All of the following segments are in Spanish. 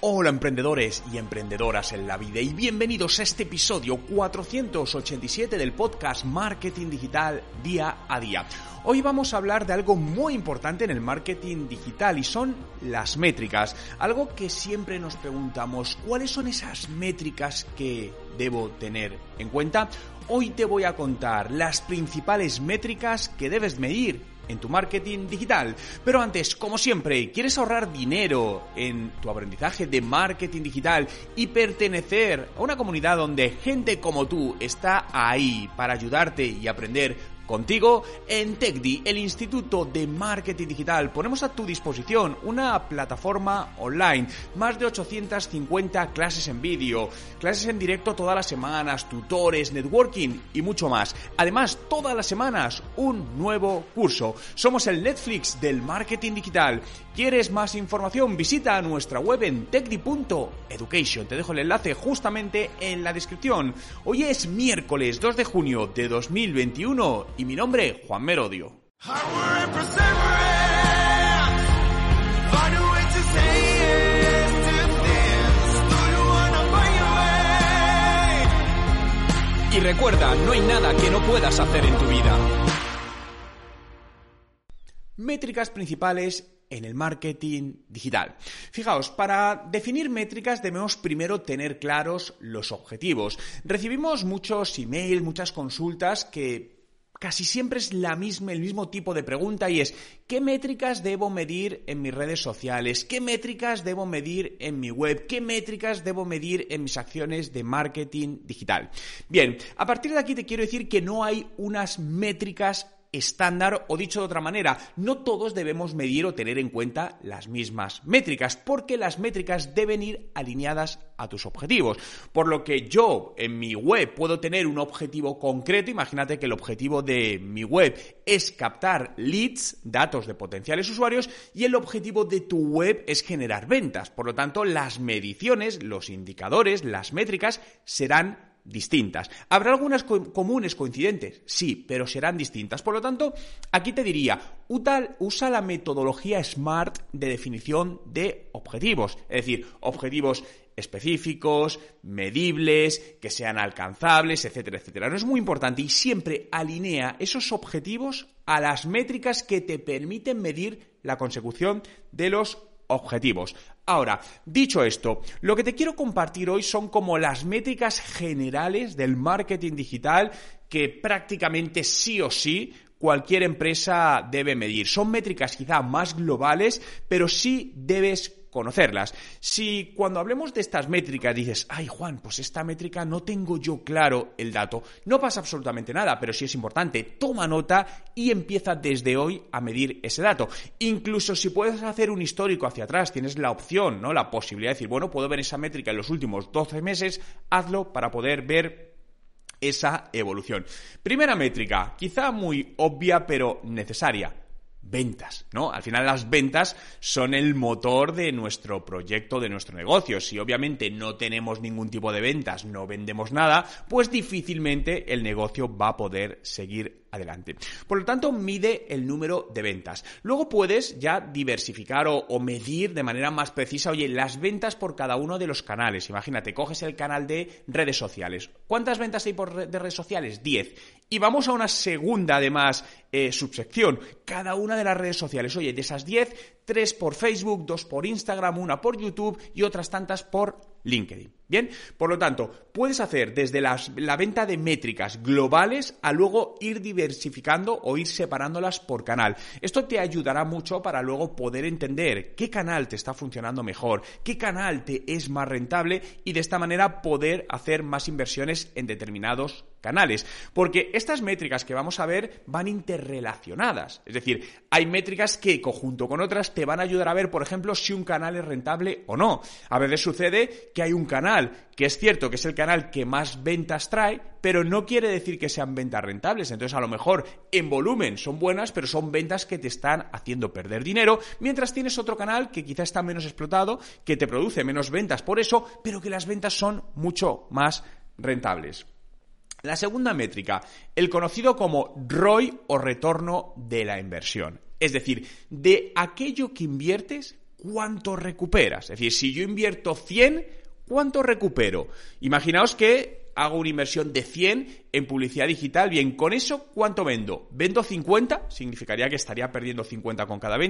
Hola emprendedores y emprendedoras en la vida y bienvenidos a este episodio 487 del podcast Marketing Digital Día a Día. Hoy vamos a hablar de algo muy importante en el marketing digital y son las métricas. Algo que siempre nos preguntamos, ¿cuáles son esas métricas que debo tener en cuenta? Hoy te voy a contar las principales métricas que debes medir en tu marketing digital. Pero antes, como siempre, ¿quieres ahorrar dinero en tu aprendizaje de marketing digital y pertenecer a una comunidad donde gente como tú está ahí para ayudarte y aprender Contigo, en TechDi, el Instituto de Marketing Digital, ponemos a tu disposición una plataforma online, más de 850 clases en vídeo, clases en directo todas las semanas, tutores, networking y mucho más. Además, todas las semanas un nuevo curso. Somos el Netflix del marketing digital. ¿Quieres más información? Visita nuestra web en techdi.education. Te dejo el enlace justamente en la descripción. Hoy es miércoles 2 de junio de 2021 y mi nombre, Juan Merodio. Y recuerda, no hay nada que no puedas hacer en tu vida. Métricas principales en el marketing digital. Fijaos, para definir métricas debemos primero tener claros los objetivos. Recibimos muchos emails, muchas consultas que casi siempre es la misma, el mismo tipo de pregunta y es ¿qué métricas debo medir en mis redes sociales? ¿Qué métricas debo medir en mi web? ¿Qué métricas debo medir en mis acciones de marketing digital? Bien, a partir de aquí te quiero decir que no hay unas métricas estándar o dicho de otra manera, no todos debemos medir o tener en cuenta las mismas métricas, porque las métricas deben ir alineadas a tus objetivos. Por lo que yo en mi web puedo tener un objetivo concreto, imagínate que el objetivo de mi web es captar leads, datos de potenciales usuarios, y el objetivo de tu web es generar ventas. Por lo tanto, las mediciones, los indicadores, las métricas serán distintas. ¿Habrá algunas comunes coincidentes? Sí, pero serán distintas. Por lo tanto, aquí te diría, usa la metodología SMART de definición de objetivos. Es decir, objetivos específicos, medibles, que sean alcanzables, etcétera, etcétera. No es muy importante y siempre alinea esos objetivos a las métricas que te permiten medir la consecución de los objetivos. Ahora, dicho esto, lo que te quiero compartir hoy son como las métricas generales del marketing digital que prácticamente sí o sí cualquier empresa debe medir. Son métricas quizá más globales, pero sí debes conocerlas. Si cuando hablemos de estas métricas dices, ay Juan, pues esta métrica no tengo yo claro el dato, no pasa absolutamente nada, pero sí es importante, toma nota y empieza desde hoy a medir ese dato. Incluso si puedes hacer un histórico hacia atrás, tienes la opción, ¿no? La posibilidad de decir, bueno, puedo ver esa métrica en los últimos 12 meses, hazlo para poder ver esa evolución. Primera métrica, quizá muy obvia pero necesaria ventas, ¿no? Al final las ventas son el motor de nuestro proyecto, de nuestro negocio. Si obviamente no tenemos ningún tipo de ventas, no vendemos nada, pues difícilmente el negocio va a poder seguir adelante. Por lo tanto, mide el número de ventas. Luego puedes ya diversificar o, medir de manera más precisa, oye, las ventas por cada uno de los canales. Imagínate, coges el canal de redes sociales. ¿Cuántas ventas hay por de redes sociales? 10. Y vamos a una segunda, además, eh, subsección. Cada una de las redes sociales. Oye, de esas 10, tres por Facebook, dos por Instagram, una por YouTube y otras tantas por LinkedIn. Bien, por lo tanto, puedes hacer desde la venta de métricas globales a luego ir diversificando o ir separándolas por canal. Esto te ayudará mucho para luego poder entender qué canal te está funcionando mejor, qué canal te es más rentable y de esta manera poder hacer más inversiones en determinados canales. Porque estas métricas que vamos a ver van interrelacionadas. Es decir, hay métricas que, conjunto con otras, te van a ayudar a ver, por ejemplo, si un canal es rentable o no. A veces sucede que hay un canal que es cierto que es el canal que más ventas trae, pero no quiere decir que sean ventas rentables. Entonces, a lo mejor en volumen son buenas, pero son ventas que te están haciendo perder dinero, mientras tienes otro canal que quizá está menos explotado, que te produce menos ventas por eso, pero que las ventas son mucho más rentables. La segunda métrica, el conocido como ROI o retorno de la inversión. Es decir, de aquello que inviertes, ¿cuánto recuperas? Es decir, si yo invierto 100, ¿cuánto recupero? Imaginaos que hago una inversión de 100 en publicidad digital, bien, con eso, ¿cuánto vendo? ¿Vendo 50? Significaría que estaría perdiendo 50 con cada venta,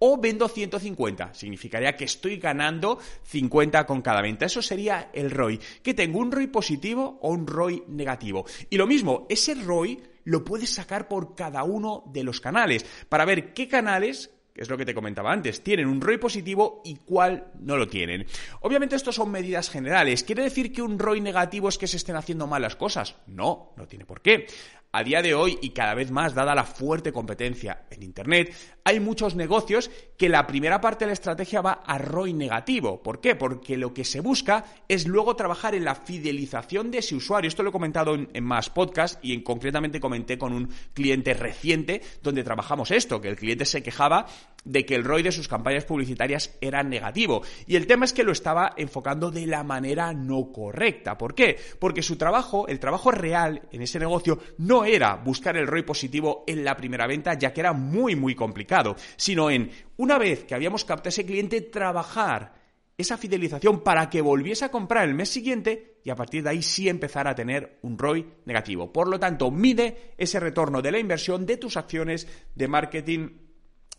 o vendo 150, significaría que estoy ganando 50 con cada venta. Eso sería el ROI, que tengo un ROI positivo o un ROI negativo. Y lo mismo, ese ROI lo puedes sacar por cada uno de los canales, para ver qué canales es lo que te comentaba antes, tienen un ROI positivo y cuál no lo tienen. Obviamente esto son medidas generales. ¿Quiere decir que un ROI negativo es que se estén haciendo malas cosas? No, no tiene por qué. A día de hoy y cada vez más, dada la fuerte competencia en Internet, hay muchos negocios que la primera parte de la estrategia va a ROI negativo. ¿Por qué? Porque lo que se busca es luego trabajar en la fidelización de ese usuario. Esto lo he comentado en, más podcasts y en, concretamente comenté con un cliente reciente donde trabajamos esto, que el cliente se quejaba de que el ROI de sus campañas publicitarias era negativo. Y el tema es que lo estaba enfocando de la manera no correcta. ¿Por qué? Porque su trabajo, el trabajo real en ese negocio, no era buscar el ROI positivo en la primera venta, ya que era muy, muy complicado, sino en, una vez que habíamos captado ese cliente, trabajar esa fidelización para que volviese a comprar el mes siguiente y a partir de ahí sí empezar a tener un ROI negativo. Por lo tanto, mide ese retorno de la inversión de tus acciones de marketing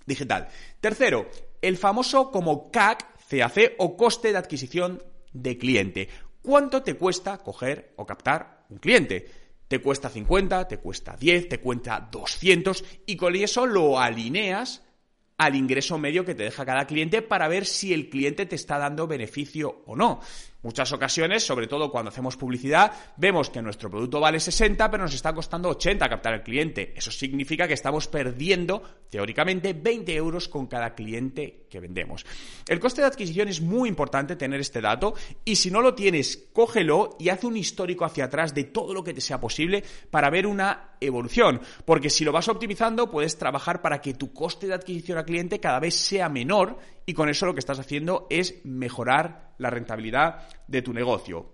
digital. Tercero, el famoso como CAC, CAC o coste de adquisición de cliente. ¿Cuánto te cuesta coger o captar un cliente? Te cuesta 50, te cuesta 10, te cuesta 200 y con eso lo alineas al ingreso medio que te deja cada cliente para ver si el cliente te está dando beneficio o no. Muchas ocasiones, sobre todo cuando hacemos publicidad, vemos que nuestro producto vale 60, pero nos está costando 80 captar al cliente. Eso significa que estamos perdiendo, teóricamente, 20 euros con cada cliente que vendemos. El coste de adquisición es muy importante tener este dato y si no lo tienes, cógelo y haz un histórico hacia atrás de todo lo que te sea posible para ver una evolución. Porque si lo vas optimizando, puedes trabajar para que tu coste de adquisición al cliente cada vez sea menor y con eso lo que estás haciendo es mejorar la rentabilidad de tu negocio.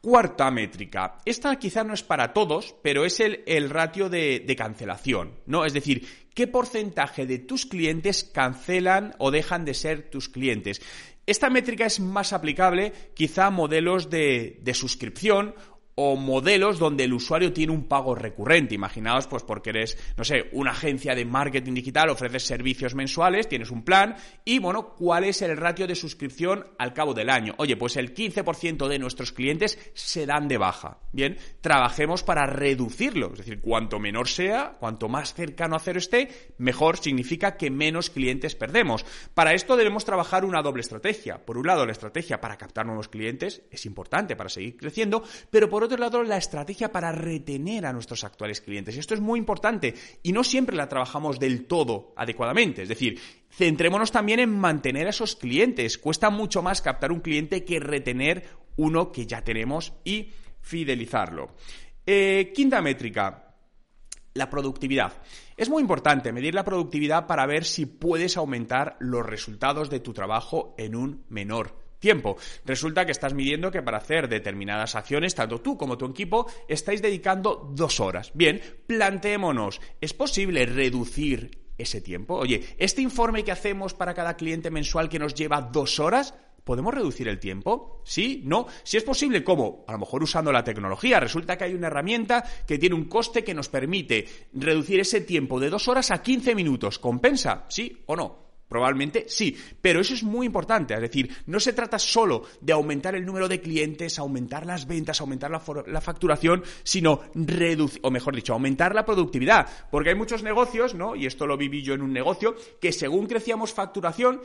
Cuarta métrica. Esta quizá no es para todos, pero es el, el ratio de, de, cancelación, ¿no? Es decir, qué porcentaje de tus clientes cancelan o dejan de ser tus clientes. Esta métrica es más aplicable quizá a modelos de, de suscripción o modelos donde el usuario tiene un pago recurrente. Imaginaos, pues porque eres, no sé, una agencia de marketing digital, ofreces servicios mensuales, tienes un plan y, bueno, ¿cuál es el ratio de suscripción al cabo del año? Oye, pues el 15% de nuestros clientes se dan de baja. Bien, trabajemos para reducirlo. Es decir, cuanto menor sea, cuanto más cercano a cero esté, mejor significa que menos clientes perdemos. Para esto debemos trabajar una doble estrategia. Por un lado, la estrategia para captar nuevos clientes es importante para seguir creciendo, pero por otro lado, la estrategia para retener a nuestros actuales clientes. Esto es muy importante y no siempre la trabajamos del todo adecuadamente. Es decir, centrémonos también en mantener a esos clientes. Cuesta mucho más captar un cliente que retener uno que ya tenemos y fidelizarlo. Eh, quinta métrica, la productividad. Es muy importante medir la productividad para ver si puedes aumentar los resultados de tu trabajo en un menor tiempo. Resulta que estás midiendo que para hacer determinadas acciones, tanto tú como tu equipo, estáis dedicando dos horas. Bien, planteémonos, ¿es posible reducir ese tiempo? Oye, este informe que hacemos para cada cliente mensual que nos lleva dos horas, ¿Podemos reducir el tiempo? ¿Sí? ¿No? Si es posible, ¿cómo? A lo mejor usando la tecnología. Resulta que hay una herramienta que tiene un coste que nos permite reducir ese tiempo de dos horas a 15 minutos. ¿Compensa? ¿Sí o no? Probablemente sí, pero eso es muy importante. Es decir, no se trata solo de aumentar el número de clientes, aumentar las ventas, aumentar la, facturación, sino reducir, o mejor dicho, aumentar la productividad. Porque hay muchos negocios, ¿no? Y esto lo viví yo en un negocio, que según crecíamos facturación,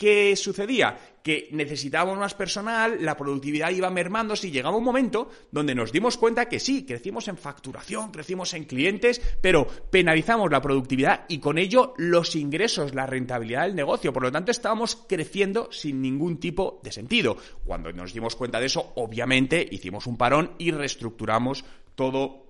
¿Qué sucedía? Que necesitábamos más personal, la productividad iba mermando, y llegaba un momento donde nos dimos cuenta que sí, crecimos en facturación, crecimos en clientes, pero penalizamos la productividad y con ello los ingresos, la rentabilidad del negocio. Por lo tanto, estábamos creciendo sin ningún tipo de sentido. Cuando nos dimos cuenta de eso, obviamente hicimos un parón y reestructuramos todo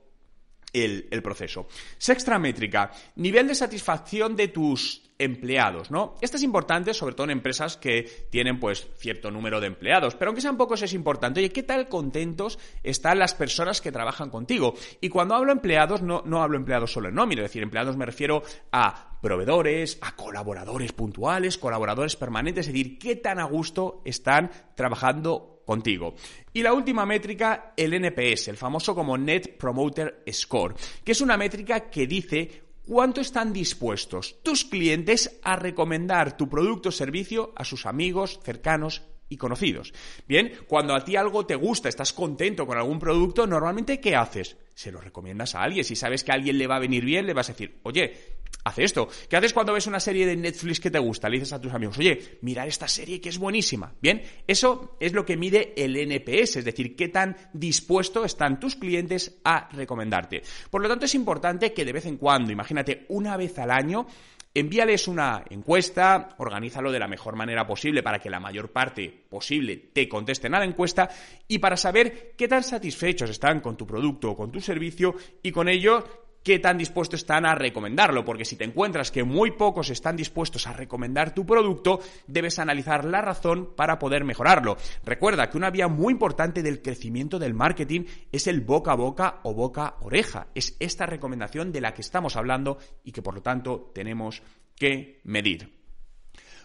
el, proceso. Sexta métrica, nivel de satisfacción de tus empleados, ¿no? Esto es importante, sobre todo en empresas que tienen, pues, cierto número de empleados, pero aunque sean pocos es importante. Oye, ¿qué tal contentos están las personas que trabajan contigo? Y cuando hablo empleados, no, no hablo empleados solo en nómina, es decir, empleados me refiero a proveedores, a colaboradores puntuales, colaboradores permanentes, es decir, qué tan a gusto están trabajando contigo. Y la última métrica, el NPS, el famoso como Net Promoter Score, que es una métrica que dice cuánto están dispuestos tus clientes a recomendar tu producto o servicio a sus amigos, cercanos y conocidos. Bien, cuando a ti algo te gusta, estás contento con algún producto, normalmente ¿qué haces? Se lo recomiendas a alguien. Si sabes que a alguien le va a venir bien, le vas a decir, oye, hace esto. ¿Qué haces cuando ves una serie de Netflix que te gusta? Le dices a tus amigos, oye, mira esta serie que es buenísima. Bien, eso es lo que mide el NPS, es decir, qué tan dispuestos están tus clientes a recomendarte. Por lo tanto, es importante que de vez en cuando, imagínate, una vez al año, Envíales una encuesta, organízalo de la mejor manera posible para que la mayor parte posible te contesten a la encuesta y para saber qué tan satisfechos están con tu producto o con tu servicio y con ello qué tan dispuestos están a recomendarlo, porque si te encuentras que muy pocos están dispuestos a recomendar tu producto, debes analizar la razón para poder mejorarlo. Recuerda que una vía muy importante del crecimiento del marketing es el boca a boca o boca a oreja. Es esta recomendación de la que estamos hablando y que por lo tanto tenemos que medir.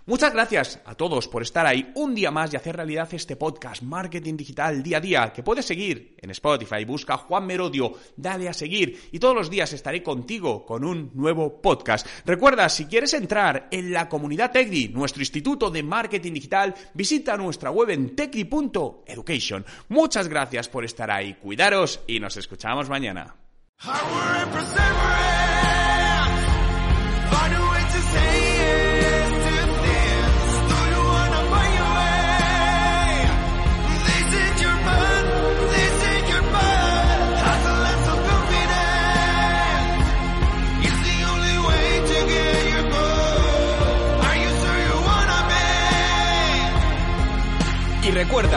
Muchas gracias a todos por estar ahí un día más y hacer realidad este podcast Marketing Digital Día a Día que puedes seguir en Spotify. Busca Juan Merodio, dale a seguir y todos los días estaré contigo con un nuevo podcast. Recuerda, si quieres entrar en la comunidad TECDI, nuestro instituto de marketing digital, visita nuestra web en tecdi.education. Muchas gracias por estar ahí, cuidaros y nos escuchamos mañana.